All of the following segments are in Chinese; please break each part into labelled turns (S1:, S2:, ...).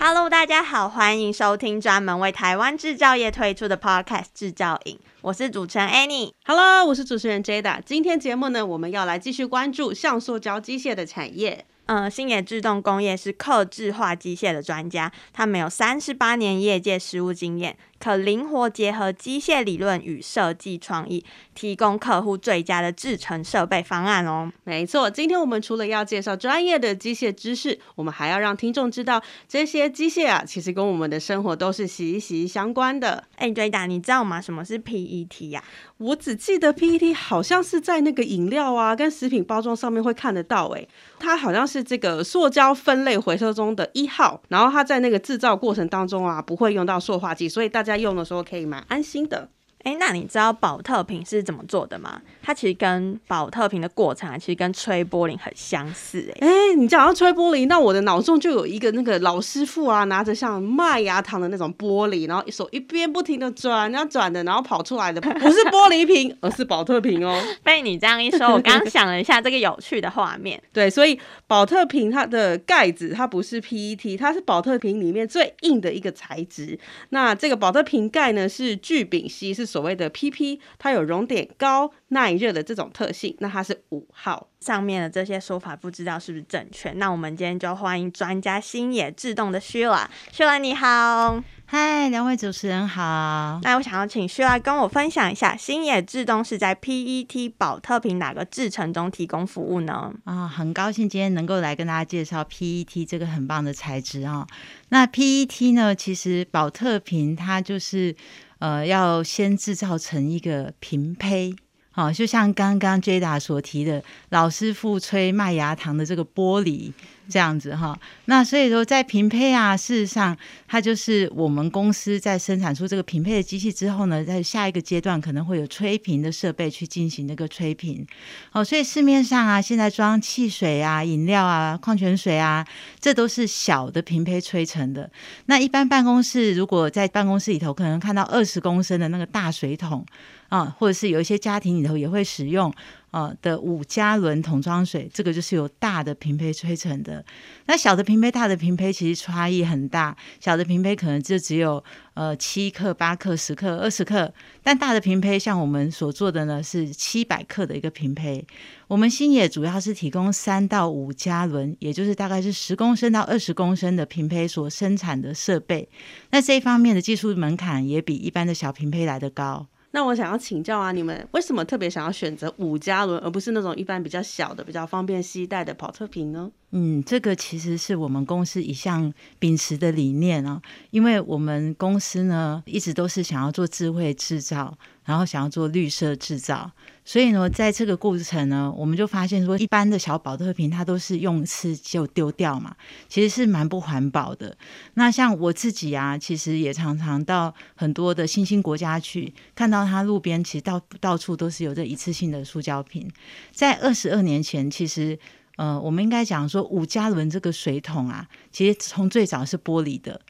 S1: Hello，大家好，欢迎收听专门为台湾制造业推出的 Podcast 制造影，我是主持人 Annie。
S2: Hello，我是主持人 Jada。今天节目呢，我们要来继续关注橡塑胶机械的产业。
S1: 嗯，新野制动工业是客制化机械的专家，他们有三十八年业界实务经验。可灵活结合机械理论与设计创意，提供客户最佳的制成设备方案哦。
S2: 没错，今天我们除了要介绍专业的机械知识，我们还要让听众知道这些机械啊，其实跟我们的生活都是息息相关的。
S1: 哎，对的，你知道吗？什么是 PET 呀？
S2: 我只记得 PET 好像是在那个饮料啊跟食品包装上面会看得到，哎，它好像是这个塑胶分类回收中的一号，然后它在那个制造过程当中啊，不会用到塑化剂，所以大家在用的时候可以蛮安心的。
S1: 哎，那你知道保特瓶是怎么做的吗？它其实跟保特瓶的过程啊，其实跟吹玻璃很相似。哎，
S2: 哎，你讲到吹玻璃，那我的脑中就有一个那个老师傅啊，拿着像麦芽糖的那种玻璃，然后一手一边不停的转，然后转的，然后跑出来的不是玻璃瓶，而是保特瓶哦。
S1: 被你这样一说，我刚想了一下这个有趣的画面。
S2: 对，所以保特瓶它的盖子它不是 PET，它是保特瓶里面最硬的一个材质。那这个保特瓶盖呢是聚丙烯，是所谓的 PP，它有熔点高、耐热的这种特性。那它是五号。
S1: 上面的这些说法不知道是不是正确？那我们今天就欢迎专家新野制动的 Sheila，Sheila 你好，
S3: 嗨，两位主持人好。
S1: 那我想要请 Sheila 跟我分享一下，新野制动是在 PET 保特瓶哪个制程中提供服务呢？
S3: 啊，很高兴今天能够来跟大家介绍 PET 这个很棒的材质啊。那 PET 呢，其实保特瓶它就是。呃，要先制造成一个平胚，好，就像刚刚 Jada 所提的，老师傅吹麦芽糖的这个玻璃。这样子哈，那所以说在瓶胚啊，事实上它就是我们公司在生产出这个瓶胚的机器之后呢，在下一个阶段可能会有吹瓶的设备去进行那个吹瓶。哦，所以市面上啊，现在装汽水啊、饮料啊、矿泉水啊，这都是小的瓶胚吹成的。那一般办公室如果在办公室里头可能看到二十公升的那个大水桶啊，或者是有一些家庭里头也会使用。呃的五加仑桶装水，这个就是由大的瓶胚吹成的。那小的瓶胚、大的瓶胚其实差异很大。小的瓶胚可能就只有呃七克、八克、十克、二十克，但大的瓶胚像我们所做的呢是七百克的一个瓶胚。我们新野主要是提供三到五加仑，也就是大概是十公升到二十公升的瓶胚所生产的设备。那这一方面的技术门槛也比一般的小瓶胚来得高。
S2: 那我想要请教啊，你们为什么特别想要选择五加仑，而不是那种一般比较小的、比较方便携带的跑车瓶呢？
S3: 嗯，这个其实是我们公司一向秉持的理念啊，因为我们公司呢一直都是想要做智慧制造，然后想要做绿色制造。所以呢，在这个过程呢，我们就发现说，一般的小宝特瓶它都是用一次就丢掉嘛，其实是蛮不环保的。那像我自己啊，其实也常常到很多的新兴国家去，看到它路边其实到到处都是有这一次性的塑胶瓶。在二十二年前，其实呃，我们应该讲说五加仑这个水桶啊，其实从最早是玻璃的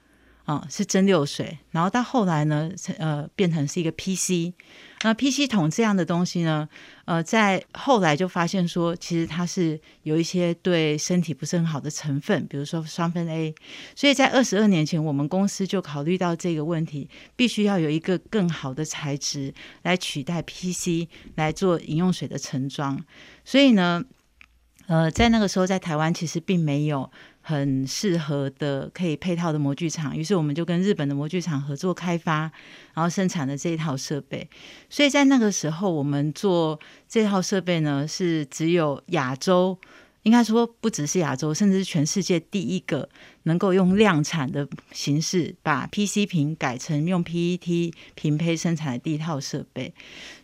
S3: 啊、是蒸馏水，然后到后来呢，呃，变成是一个 PC。那 PC 桶这样的东西呢，呃，在后来就发现说，其实它是有一些对身体不是很好的成分，比如说双酚 A。所以在二十二年前，我们公司就考虑到这个问题，必须要有一个更好的材质来取代 PC 来做饮用水的盛装。所以呢，呃，在那个时候，在台湾其实并没有。很适合的可以配套的模具厂，于是我们就跟日本的模具厂合作开发，然后生产的这一套设备。所以在那个时候，我们做这套设备呢，是只有亚洲，应该说不只是亚洲，甚至是全世界第一个能够用量产的形式把 PC 屏改成用 PET 平胚生产的第一套设备。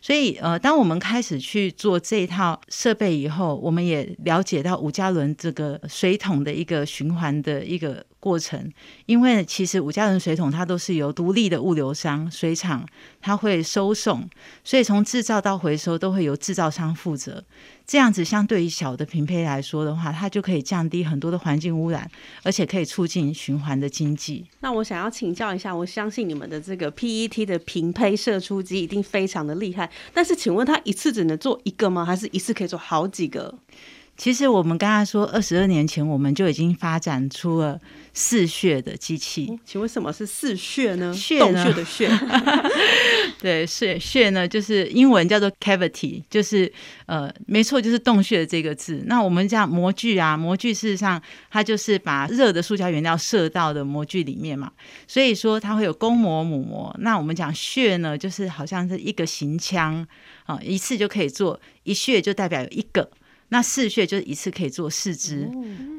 S3: 所以，呃，当我们开始去做这一套设备以后，我们也了解到五加仑这个水桶的一个循环的一个过程。因为其实五加仑水桶它都是由独立的物流商水厂，它会收送，所以从制造到回收都会由制造商负责。这样子相对于小的平胚来说的话，它就可以降低很多的环境污染，而且可以促进循环的经济。
S2: 那我想要请教一下，我相信你们的这个 PET 的平胚射出机一定非常的厉害。但是，请问他一次只能做一个吗？还是一次可以做好几个？
S3: 其实我们刚才说，二十二年前我们就已经发展出了嗜血的机器。
S2: 哦，请问什么是嗜血呢？
S3: 血
S2: 洞穴的穴。
S3: 对，穴穴呢，就是英文叫做 cavity，就是呃，没错，就是洞穴这个字。那我们讲模具啊，模具事实上它就是把热的塑胶原料射到的模具里面嘛。所以说它会有公模母模。那我们讲穴呢，就是好像是一个行腔啊，一次就可以做一穴，就代表有一个。那四穴就是一次可以做四支，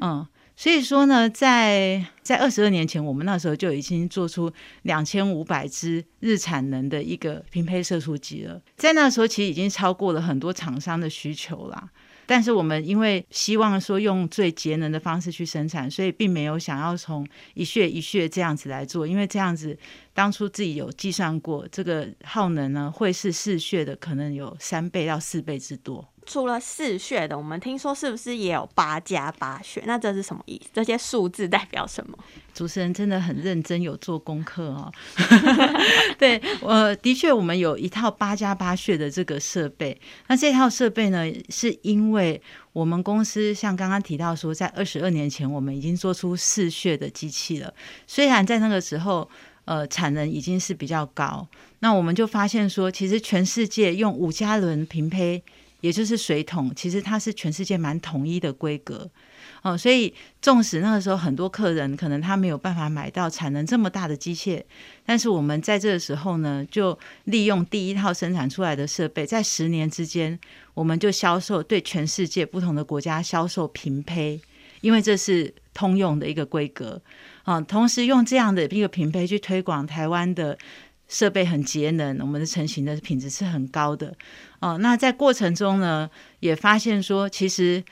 S3: 嗯，所以说呢，在在二十二年前，我们那时候就已经做出两千五百支日产能的一个平胚射出机了。在那时候，其实已经超过了很多厂商的需求啦。但是我们因为希望说用最节能的方式去生产，所以并没有想要从一穴一穴这样子来做，因为这样子当初自己有计算过，这个耗能呢会是四穴的可能有三倍到四倍之多。
S1: 除了四穴的，我们听说是不是也有八加八穴？那这是什么意思？这些数字代表什么？
S3: 主持人真的很认真，有做功课哦。对，呃，的确，我们有一套八加八穴的这个设备。那这套设备呢，是因为我们公司像刚刚提到说，在二十二年前，我们已经做出四穴的机器了。虽然在那个时候，呃，产能已经是比较高，那我们就发现说，其实全世界用五加仑平胚。也就是水桶，其实它是全世界蛮统一的规格哦，所以纵使那个时候很多客人可能他没有办法买到产能这么大的机械，但是我们在这个时候呢，就利用第一套生产出来的设备，在十年之间，我们就销售对全世界不同的国家销售平胚，因为这是通用的一个规格啊，同时用这样的一个平胚去推广台湾的。设备很节能，我们的成型的品质是很高的哦。那在过程中呢，也发现说，其实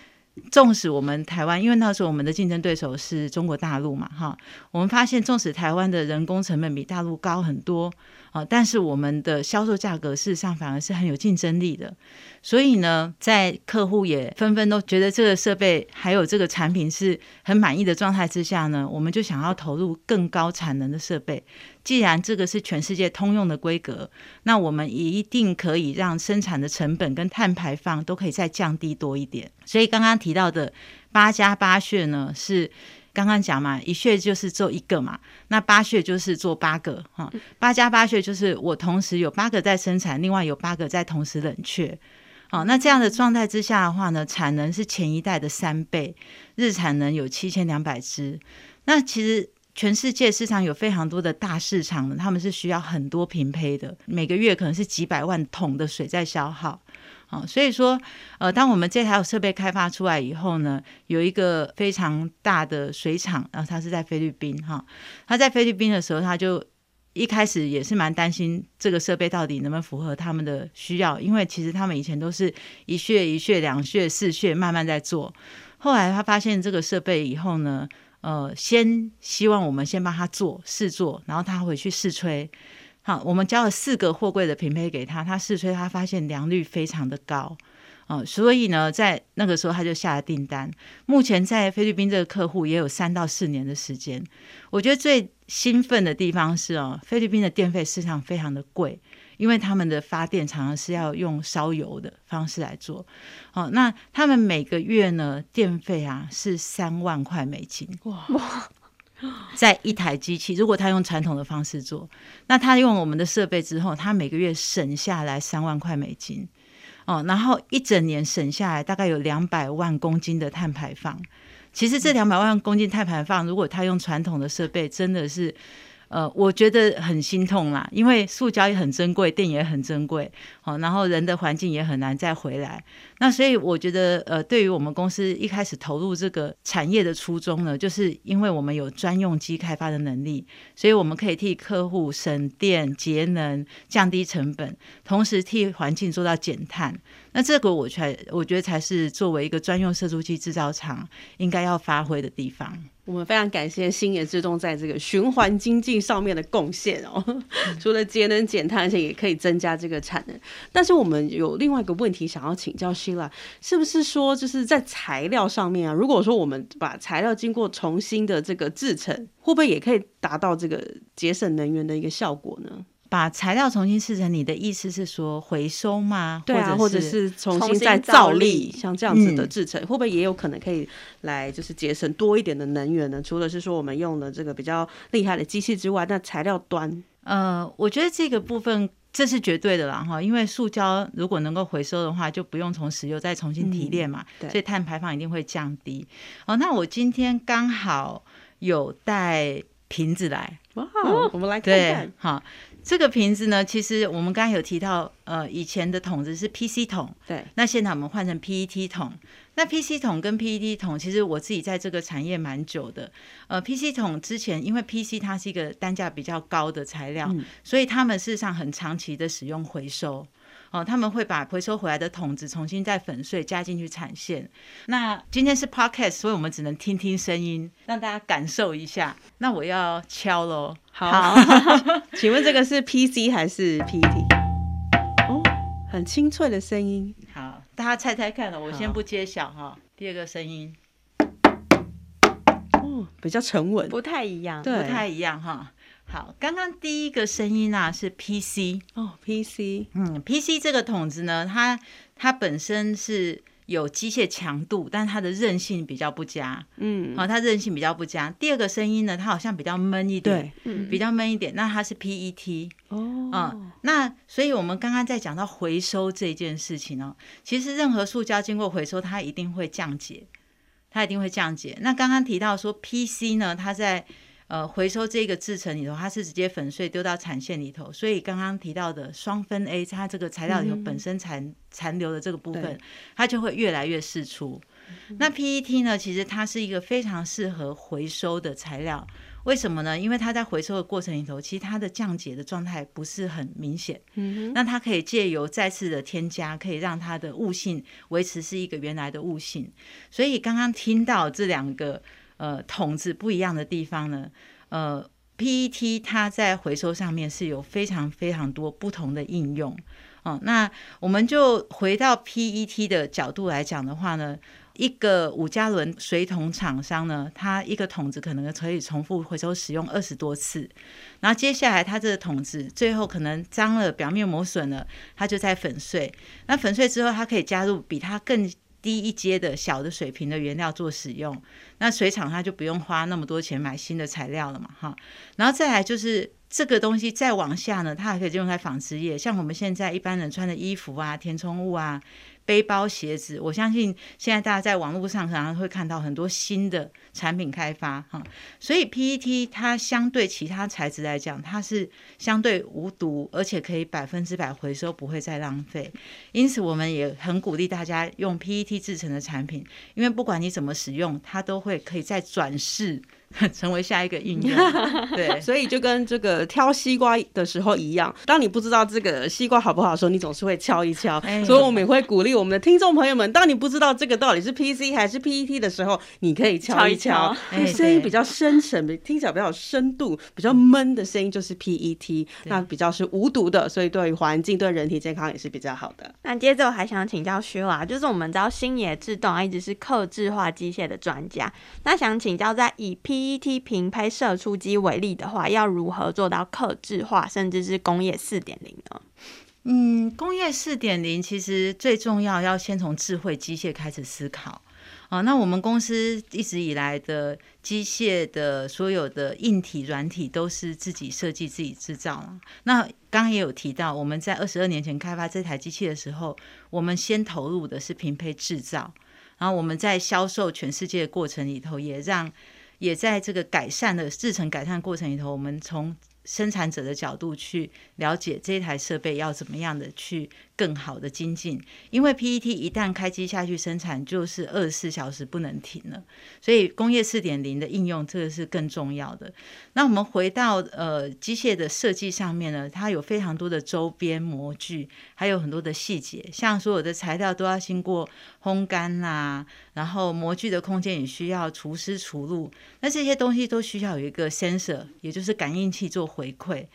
S3: 纵使我们台湾，因为那时候我们的竞争对手是中国大陆嘛，哈，我们发现纵使台湾的人工成本比大陆高很多。啊，但是我们的销售价格事实上反而是很有竞争力的，所以呢，在客户也纷纷都觉得这个设备还有这个产品是很满意的状态之下呢，我们就想要投入更高产能的设备。既然这个是全世界通用的规格，那我们一定可以让生产的成本跟碳排放都可以再降低多一点。所以刚刚提到的八加八穴呢是。刚刚讲嘛，一穴就是做一个嘛，那八穴就是做八个哈，八加八穴就是我同时有八个在生产，另外有八个在同时冷却，好，那这样的状态之下的话呢，产能是前一代的三倍，日产能有七千两百只，那其实全世界市场有非常多的大市场，他们是需要很多平胚的，每个月可能是几百万桶的水在消耗啊。所以说，呃，当我们这台设备开发出来以后呢，有一个非常大的水厂，然后它是在菲律宾哈，他在菲律宾的时候，他就一开始也是蛮担心这个设备到底能不能符合他们的需要，因为其实他们以前都是一穴一穴、两穴四穴慢慢在做，后来他发现这个设备以后呢，呃，先希望我们先帮他做试做，然后他回去试吹。好，我们交了四个货柜的平配给他，他试吹，他发现良率非常的高，哦，所以呢，在那个时候他就下了订单。目前在菲律宾这个客户也有三到四年的时间。我觉得最兴奋的地方是哦，菲律宾的电费市场非常的贵，因为他们的发电常常是要用烧油的方式来做，哦，那他们每个月呢电费啊是三万块美金，哇哇。在一台机器，如果他用传统的方式做，那他用我们的设备之后，他每个月省下来三万块美金哦，然后一整年省下来大概有两百万公斤的碳排放。其实这两百万公斤碳排放，如果他用传统的设备，真的是呃，我觉得很心痛啦，因为塑胶也很珍贵，电也很珍贵，好，然后人的环境也很难再回来。那所以我觉得，呃，对于我们公司一开始投入这个产业的初衷呢，就是因为我们有专用机开发的能力，所以我们可以替客户省电、节能、降低成本，同时替环境做到减碳。那这个我才我觉得才是作为一个专用射出机制造厂应该要发挥的地方。
S2: 我们非常感谢星野自动在这个循环经济上面的贡献哦，除了节能减碳，而且也可以增加这个产能。但是我们有另外一个问题想要请教 Sheila，是不是说就是在材料上面啊？如果说我们把材料经过重新的这个制成，会不会也可以达到这个节省能源的一个效果呢？
S3: 把材料重新制成，你的意思是说回收吗？
S2: 对啊，或者是重新再造粒，像这样子的制成，嗯，会不会也有可能可以来就是节省多一点的能源呢？除了是说我们用的这个比较厉害的机器之外，那材料端，
S3: 呃，我觉得这个部分这是绝对的啦哈，因为塑胶如果能够回收的话，就不用从石油再重新提炼嘛，嗯，所以碳排放一定会降低。哦，那我今天刚好有带瓶子来，
S2: 哇，我们来看看，
S3: 好。这个瓶子呢，其实我们刚刚有提到，呃，以前的桶子是 PC 桶，
S2: 对。
S3: 那现在我们换成 PET 桶。那 PC 桶跟 PET 桶，其实我自己在这个产业蛮久的。呃，PC 桶之前因为 PC 它是一个单价比较高的材料，嗯、所以他们事实上很长期的使用回收。哦，他们会把回收回来的桶子重新再粉碎加进去产线。那今天是 Podcast，所以我们只能听听声音，让大家感受一下。那我要敲喽。
S2: 好，请问这个是 PC 还是 PET？哦，很清脆的声音。
S3: 好，大家猜猜看了，我先不揭晓哈。第二个声音，
S2: 哦，比较沉稳，
S1: 不太一样，
S3: 对，不太一样哈。好，刚刚第一个声音啊是 PC
S2: 哦，PC，
S3: 嗯，PC 这个桶子呢，它它本身是有机械强度，但它的韧性比较不佳，嗯，好、哦，它韧性比较不佳。第二个声音呢，它好像比较闷一点，对，嗯，比较闷一点。那它是 PET 哦，嗯，那所以我们刚刚在讲到回收这件事情哦，其实任何塑胶经过回收，它一定会降解，它一定会降解。那刚刚提到说 PC 呢，它在呃，回收这个制成里头，它是直接粉碎丢到产线里头，所以刚刚提到的双酚 A，它这个材料里头本身残残留的这个部分，它就会越来越释出。那 PET 呢，其实它是一个非常适合回收的材料，为什么呢？因为它在回收的过程里头，其实它的降解的状态不是很明显。嗯，那它可以借由再次的添加，可以让它的物性维持是一个原来的物性。所以刚刚听到这两个。呃，桶子不一样的地方呢，呃，PET 它在回收上面是有非常非常多不同的应用。哦，那我们就回到 PET 的角度来讲的话呢，一个五加仑水桶厂商呢，它一个桶子可能可以重复回收使用二十多次，然后接下来它这个桶子最后可能脏了，表面磨损了，它就在粉碎。那粉碎之后，它可以加入比它更低一阶的小的水平的原料做使用，那水厂它就不用花那么多钱买新的材料了嘛，哈。然后再来就是这个东西再往下呢，它还可以用在纺织业，像我们现在一般人穿的衣服啊、填充物啊。背包、鞋子，我相信现在大家在网络上可能会看到很多新的产品开发哈，所以 PET 它相对其他材质来讲，它是相对无毒，而且可以百分之百回收，不会再浪费。因此，我们也很鼓励大家用 PET 制成的产品，因为不管你怎么使用，它都会可以再转世。成为下一个应用，对，
S2: 所以就跟这个挑西瓜的时候一样，当你不知道这个西瓜好不好的时候，你总是会敲一敲。欸、所以我们也会鼓励我们的听众朋友们，当你不知道这个到底是 PC 还是 PET 的时候，你可以敲一敲，声音比较深沉，听起来比较有深度，比较闷的声音就是 PET，那比较是无毒的，所以对于环境、对人体健康也是比较好的。
S1: 那接着我还想请教 Sheila，就是我们知道星野制动一直是客制化机械的专家，那想请教在以 P PET 平拍摄出机为例的话，要如何做到客制化，甚至是工业四点零呢？
S3: 嗯，工业四点零其实最重要，要先从智慧机械开始思考。啊，那我们公司一直以来的机械的所有的硬体、软体都是自己设计、自己制造嘛。那刚刚也有提到，我们在二十二年前开发这台机器的时候，我们先投入的是平胚制造，然后我们在销售全世界的过程里头，也让也在这个改善的制程改善过程里头，我们从生产者的角度去了解这台设备要怎么样的去更好的精进，因为 PET 一旦开机下去生产，就是二十四小时不能停了，所以工业四点零的应用这个是更重要的。那我们回到呃机械的设计上面呢，它有非常多的周边模具，还有很多的细节，像所有的材料都要经过烘干啦，然后模具的空间也需要除湿除露，那这些东西都需要有一个 sensor，也就是感应器做回馈。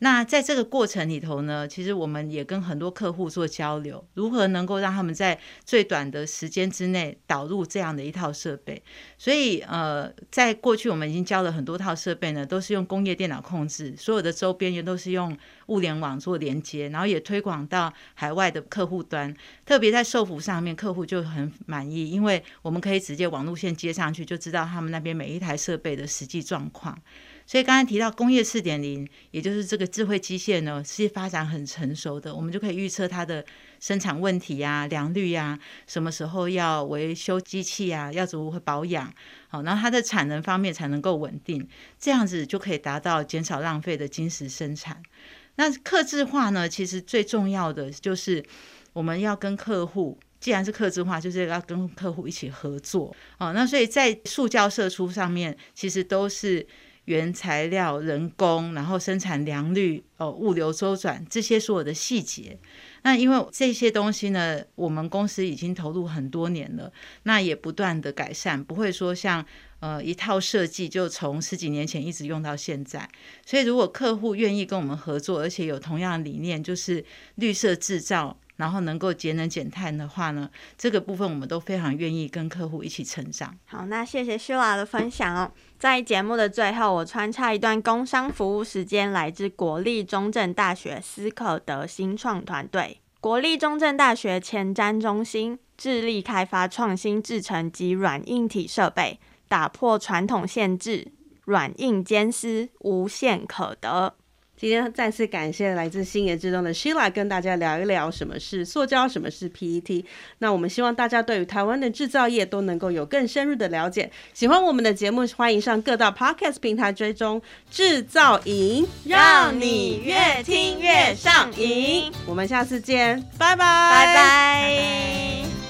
S3: 那在这个过程里头呢，其实我们也跟很多客户做交流，如何能够让他们在最短的时间之内导入这样的一套设备。所以，呃，在过去我们已经教了很多套设备呢，都是用工业电脑控制，所有的周边也都是用物联网做连接，然后也推广到海外的客户端。特别在售服上面，客户就很满意，因为我们可以直接网路线接上去，就知道他们那边每一台设备的实际状况。所以刚才提到工业四点零，也就是这个智慧机械呢，是发展很成熟的，我们就可以预测它的生产问题呀、啊、良率呀、啊，什么时候要维修机器啊，要如何保养，好，然后它的产能方面才能够稳定，这样子就可以达到减少浪费的精实生产。那客制化呢，其实最重要的就是我们要跟客户，既然是客制化，就是要跟客户一起合作，哦，那所以在塑胶射出上面，其实都是。原材料、人工，然后生产良率、哦，物流周转这些所有的细节，那因为这些东西呢，我们公司已经投入很多年了，那也不断的改善，不会说像呃一套设计就从十几年前一直用到现在。所以如果客户愿意跟我们合作，而且有同样的理念，就是绿色制造。然后能够节能减碳的话呢，这个部分我们都非常愿意跟客户一起成长。
S1: 好，那谢谢 Sheila 的分享哦。在节目的最后，我穿插一段工商服务时间，来自国立中正大学斯可德新创团队。国立中正大学前瞻中心致力开发创新制程及软硬体设备，打破传统限制，软硬兼施，无限可得。
S2: 今天再次感谢来自欣研智通的 Sheila 跟大家聊一聊什么是塑胶，什么是 PET。那我们希望大家对于台湾的制造业都能够有更深入的了解。喜欢我们的节目，欢迎上各大 Podcast 平台追踪制造营，
S1: 让你越听越上瘾。
S2: 我们下次见，拜拜，
S1: 拜拜。